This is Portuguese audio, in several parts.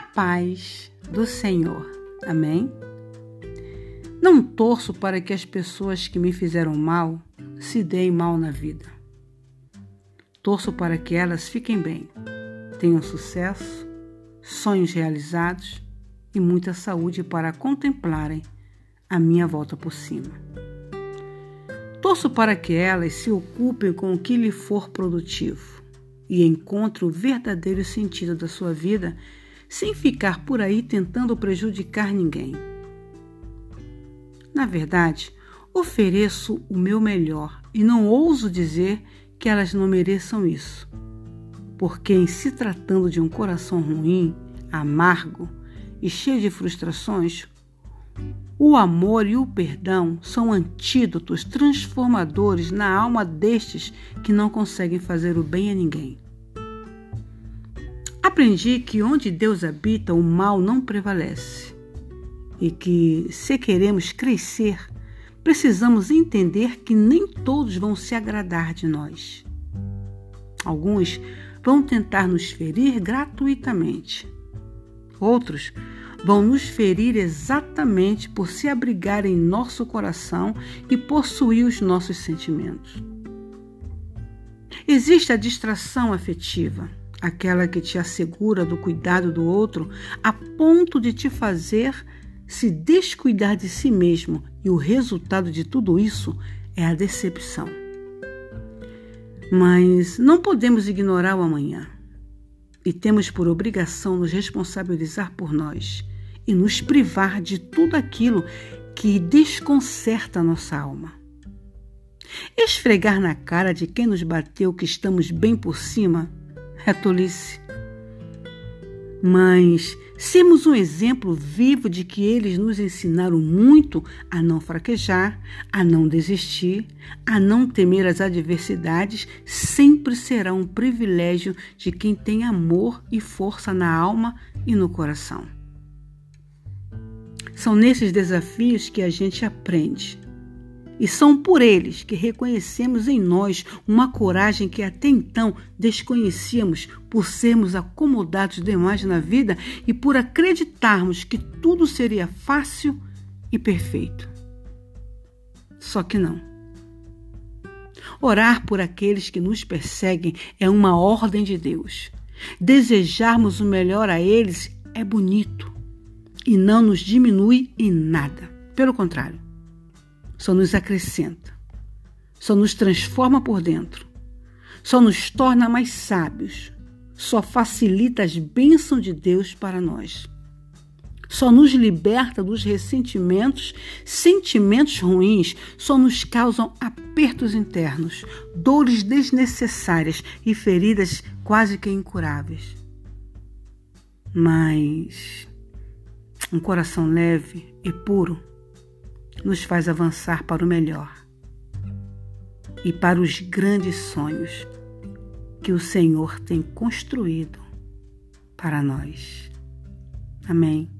paz do Senhor. Amém? Não torço para que as pessoas que me fizeram mal se deem mal na vida. Torço para que elas fiquem bem, tenham sucesso, sonhos realizados e muita saúde para contemplarem a minha volta por cima. Torço para que elas se ocupem com o que lhe for produtivo e encontrem o verdadeiro sentido da sua vida sem ficar por aí tentando prejudicar ninguém. Na verdade, ofereço o meu melhor e não ouso dizer que elas não mereçam isso. Porque, em se tratando de um coração ruim, amargo e cheio de frustrações, o amor e o perdão são antídotos transformadores na alma destes que não conseguem fazer o bem a ninguém. Aprendi que onde Deus habita, o mal não prevalece. E que, se queremos crescer, precisamos entender que nem todos vão se agradar de nós. Alguns vão tentar nos ferir gratuitamente. Outros vão nos ferir exatamente por se abrigar em nosso coração e possuir os nossos sentimentos. Existe a distração afetiva aquela que te assegura do cuidado do outro a ponto de te fazer se descuidar de si mesmo, e o resultado de tudo isso é a decepção. Mas não podemos ignorar o amanhã e temos por obrigação nos responsabilizar por nós e nos privar de tudo aquilo que desconcerta a nossa alma. Esfregar na cara de quem nos bateu que estamos bem por cima é tolice. Mas sermos um exemplo vivo de que eles nos ensinaram muito a não fraquejar, a não desistir, a não temer as adversidades, sempre será um privilégio de quem tem amor e força na alma e no coração. São nesses desafios que a gente aprende e são por eles que reconhecemos em nós uma coragem que até então desconhecíamos por sermos acomodados demais na vida e por acreditarmos que tudo seria fácil e perfeito. Só que não. Orar por aqueles que nos perseguem é uma ordem de Deus. Desejarmos o melhor a eles é bonito e não nos diminui em nada. Pelo contrário, só nos acrescenta, só nos transforma por dentro, só nos torna mais sábios, só facilita as bênçãos de Deus para nós. Só nos liberta dos ressentimentos, sentimentos ruins, só nos causam apertos internos, dores desnecessárias e feridas quase que incuráveis. Mas um coração leve e puro nos faz avançar para o melhor e para os grandes sonhos que o Senhor tem construído para nós. Amém.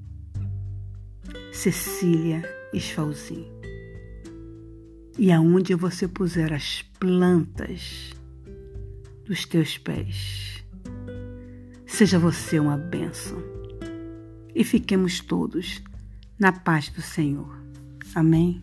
Cecília Esfalzin. E aonde você puser as plantas dos teus pés, seja você uma bênção. E fiquemos todos na paz do Senhor. Amém.